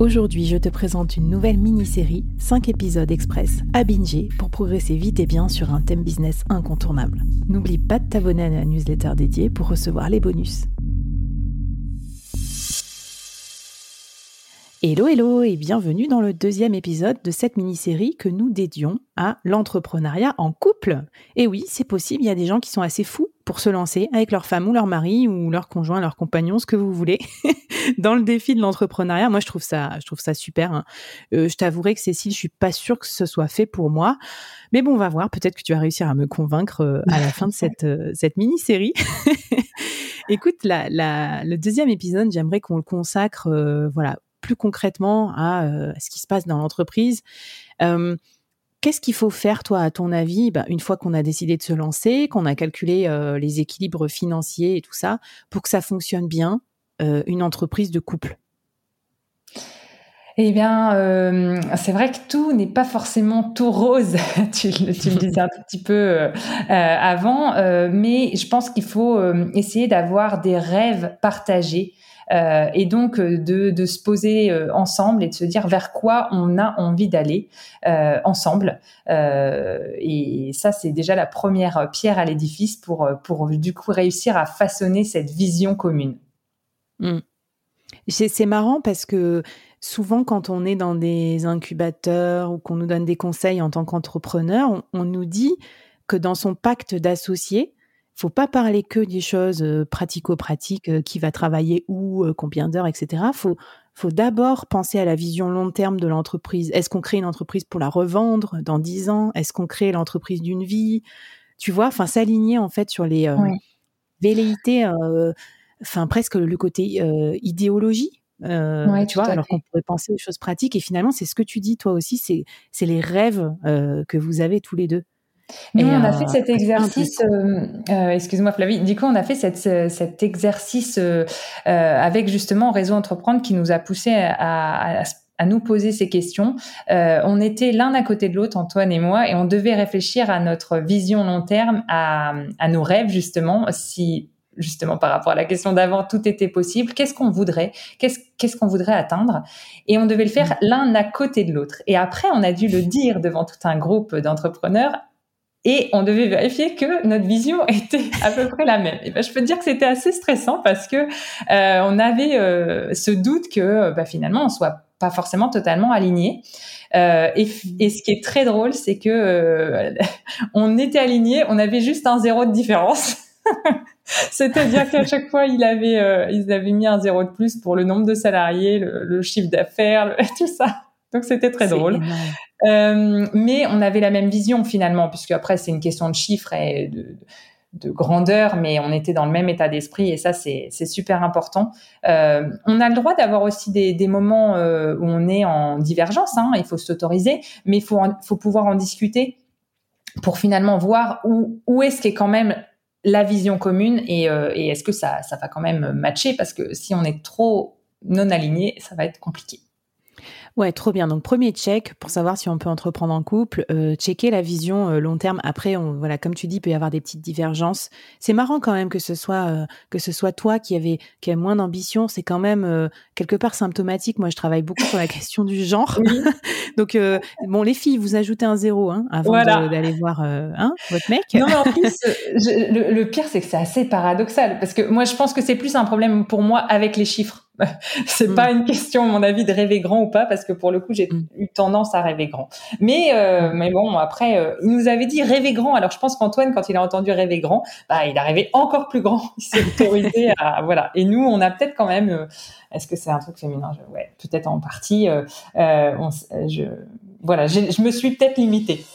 Aujourd'hui, je te présente une nouvelle mini-série, 5 épisodes express à binger pour progresser vite et bien sur un thème business incontournable. N'oublie pas de t'abonner à la newsletter dédiée pour recevoir les bonus. Hello hello et bienvenue dans le deuxième épisode de cette mini-série que nous dédions à l'entrepreneuriat en couple. Et oui, c'est possible, il y a des gens qui sont assez fous pour se lancer avec leur femme ou leur mari ou leur conjoint, leur compagnon, ce que vous voulez, dans le défi de l'entrepreneuriat. Moi, je trouve ça, je trouve ça super. Hein. Euh, je t'avouerai que Cécile, je suis pas sûre que ce soit fait pour moi, mais bon, on va voir. Peut-être que tu vas réussir à me convaincre euh, à la fin de cette euh, cette mini-série. Écoute, la, la, le deuxième épisode, j'aimerais qu'on le consacre, voilà, plus concrètement à euh, ce qui se passe dans l'entreprise. Euh, qu'est-ce qu'il faut faire, toi, à ton avis, bah, une fois qu'on a décidé de se lancer, qu'on a calculé euh, les équilibres financiers et tout ça, pour que ça fonctionne bien, une entreprise de couple? Eh bien, c'est vrai que tout n'est pas forcément tout rose. tu, tu, le disais un tout petit peu avant, mais je pense qu'il faut essayer d'avoir des rêves partagés et donc euh, de, de, se poser euh, ensemble et de se dire vers quoi on a envie d'aller ensemble. et ça, c'est déjà la première pierre à l'édifice pour, pour du coup réussir à façonner cette vision commune. Mmh. C'est marrant parce que souvent, quand on est dans des incubateurs ou qu'on nous donne des conseils en tant qu'entrepreneur, on, on, nous dit que dans son pacte d'associés, faut pas parler que des choses euh, pratico-pratiques, euh, qui va travailler où, euh, combien d'heures, etc. Faut, faut d'abord penser à la vision long terme de l'entreprise. Est-ce qu'on crée une entreprise pour la revendre dans dix ans? Est-ce qu'on crée l'entreprise d'une vie? Tu vois, enfin s'aligner en fait sur les velléités, enfin presque le côté idéologie. tu vois, alors qu'on pourrait penser aux choses pratiques. Et finalement, c'est ce que tu dis toi aussi, c'est les rêves que vous avez tous les deux. Nous, on a fait euh, cet exercice, euh, euh, excuse-moi Flavie, du coup, on a fait cette, cet exercice avec justement Réseau Entreprendre qui nous a poussé à, à, nous poser ces questions. on était l'un à côté de l'autre, Antoine et moi, et on devait réfléchir à notre vision long terme, à, à nos rêves justement, si justement par rapport à la question d'avant, tout était possible. Qu'est-ce qu'on voudrait Qu'est-ce qu'est-ce qu'on voudrait atteindre? Et on devait le faire mmh. l'un à côté de l'autre. Et après, on a dû le dire devant tout un groupe d'entrepreneurs et on devait vérifier que notre vision était à peu près la même. Et ben, je peux te dire que c'était assez stressant parce que euh, on avait euh, ce doute que bah, finalement on soit pas forcément totalement aligné. Euh, et, ce qui est très drôle, c'est que euh, on était aligné, on avait juste un zéro de différence. C'est-à-dire qu'à chaque fois, ils avaient mis un zéro de plus pour le nombre de salariés, le chiffre d'affaires, tout ça. Donc c'était très drôle. Euh, mais on avait la même vision finalement, puisque après c'est une question de chiffres et de, de, grandeur, mais on était dans le même état d'esprit et ça c'est super important. Euh, on a le droit d'avoir aussi des, des moments euh, où on est en divergence, hein, il faut s'autoriser, mais il faut, faut pouvoir en discuter pour finalement voir où, où est-ce qu'est quand même la vision commune et, et est-ce que ça, ça va quand même matcher parce que si on est trop non aligné, ça va être compliqué. Ouais, trop bien. Donc premier check pour savoir si on peut entreprendre en couple, euh, checker la vision euh, long terme. Après, on, voilà, comme tu dis, il peut y avoir des petites divergences. C'est marrant quand même que ce soit euh, que ce soit toi qui avait qui a moins d'ambition. C'est quand même quelque part symptomatique. Moi, je travaille beaucoup sur la question du genre. Donc bon, les filles, vous ajoutez un zéro hein, avant d'aller voir hein, votre mec. Non, mais en plus, le, le pire, c'est que c'est assez paradoxal parce que moi, je pense que c'est plus un problème pour moi avec les chiffres. c'est pas mm. une question, à mon avis, de rêver grand ou pas, parce que pour le coup, j'ai mm. eu tendance à rêver grand. Mais, euh, mais bon, après, euh, il nous avait dit rêver grand. Alors, je pense qu'Antoine, quand il a entendu rêver grand, bah, il a rêvé encore plus grand. Il s'est autorisé à, voilà. Et nous, on a peut-être quand même, euh, est-ce que c'est un truc féminin? Ouais, peut-être en partie, on, je, voilà, je me suis peut-être limitée.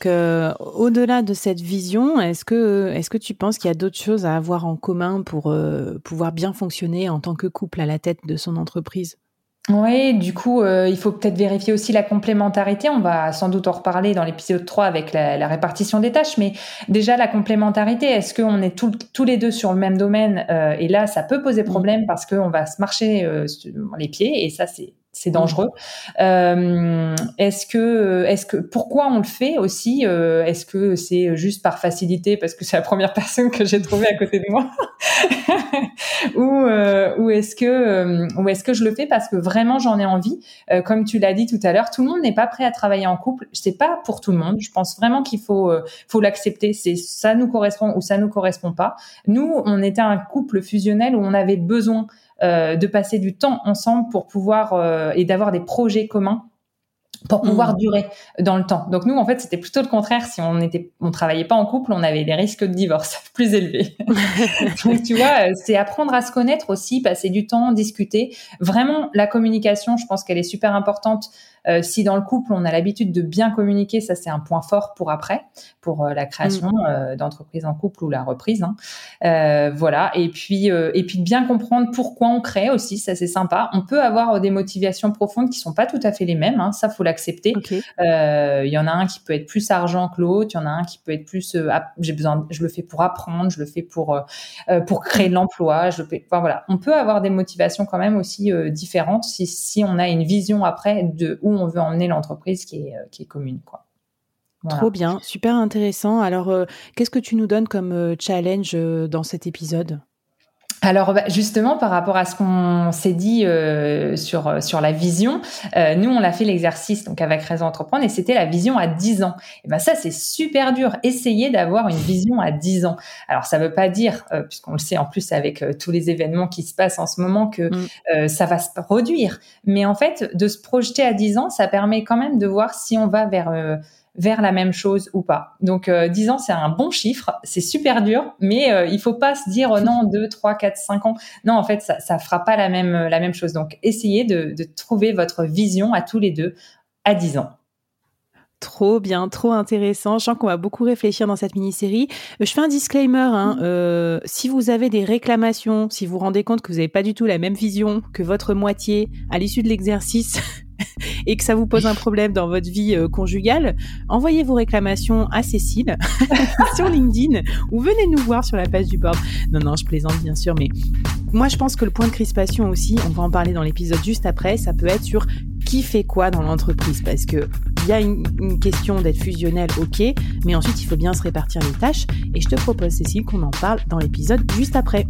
Donc, euh, au-delà de cette vision, est-ce que, est-ce que tu penses qu'il y a d'autres choses à avoir en commun pour euh, pouvoir bien fonctionner en tant que couple à la tête de son entreprise? Oui, du coup, euh, il faut peut-être vérifier aussi la complémentarité. On va sans doute en reparler dans l'épisode 3 avec la, répartition des tâches. Mais déjà, la complémentarité, est-ce qu'on est tous les deux sur le même domaine? Et là, ça peut poser problème parce qu'on va se marcher les pieds. Et ça, c'est c'est dangereux. Euh, est-ce que, est-ce que, pourquoi on le fait aussi euh, Est-ce que c'est juste par facilité parce que c'est la première personne que j'ai trouvée à côté de moi, ou, euh, ou est-ce que, euh, ou est-ce que je le fais parce que vraiment j'en ai envie? Euh, Comme tu l'as dit tout à l'heure, tout le monde n'est pas prêt à travailler en couple. C'est pas pour tout le monde. Je pense vraiment qu'il faut, faut l'accepter. C'est ça nous correspond ou ça nous correspond pas. Nous, on était un couple fusionnel où on avait besoin euh, de passer du temps ensemble pour pouvoir euh, et d'avoir des projets communs pour pouvoir mmh. durer dans le temps. Donc nous, en fait, c'était plutôt le contraire. Si on était, on travaillait pas en couple, on avait des risques de divorce plus élevés. Donc tu vois, euh, c'est apprendre à se connaître aussi, passer du temps, discuter. Vraiment, la communication, je pense qu'elle est super importante euh, si dans le couple, on a l'habitude de bien communiquer, ça c'est un point fort pour après, pour euh, la création mm. euh, d'entreprise en couple ou la reprise. Hein. voilà. Et puis, et puis de bien comprendre pourquoi on crée aussi, ça c'est sympa. On peut avoir des motivations profondes qui sont pas tout à fait les mêmes. Hein, ça faut l'accepter. Il y en a un qui peut être plus argent que l'autre. Il y en a un qui peut être plus. j'ai besoin. Je le fais pour apprendre. Je le fais pour pour créer de l'emploi. Je le fais. Enfin, voilà. On peut avoir des motivations quand même aussi différentes si si on a une vision après de où on veut emmener l'entreprise qui est, euh, qui est commune. Quoi. Trop bien, super intéressant. Alors, euh, qu'est-ce que tu nous donnes comme euh, challenge dans cet épisode? Alors bah, justement par rapport à ce qu'on s'est dit euh, sur sur la vision, euh, nous on a fait l'exercice donc avec Raison Entreprendre et c'était la vision à 10 ans. Et ben ça c'est super dur. Essayer d'avoir une vision à 10 ans. Alors ça veut pas dire euh, puisqu'on le sait en plus avec tous les événements qui se passent en ce moment que mm. ça va se produire. Mais en fait de se projeter à 10 ans, ça permet quand même de voir si on va vers vers la même chose ou pas. Donc euh, 10 ans, c'est un bon chiffre, c'est super dur, mais euh, il faut pas se dire euh, non, 2, 3, 4, 5 ans. Non, en fait, ça, ça fera pas la même, la même chose. Donc essayez de, de trouver votre vision à tous les deux à 10 ans. Trop bien, trop intéressant. Je sens qu'on va beaucoup réfléchir dans cette mini-série. Euh, je fais un disclaimer. Hein, mm. euh, si vous avez des réclamations, si vous vous rendez compte que vous n'avez pas du tout la même vision que votre moitié à l'issue de l'exercice et que ça vous pose un problème dans votre vie euh, conjugale, envoyez vos réclamations à Cécile sur LinkedIn ou venez nous voir sur la page du board. Non, non, je plaisante bien sûr, mais moi je pense que le point de crispation aussi, on va en parler dans l'épisode juste après, ça peut être sur qui fait quoi dans l'entreprise? Parce que il y a une, question d'être fusionnel, ok, mais ensuite il faut bien se répartir les tâches et je te propose Cécile qu'on en parle dans l'épisode juste après.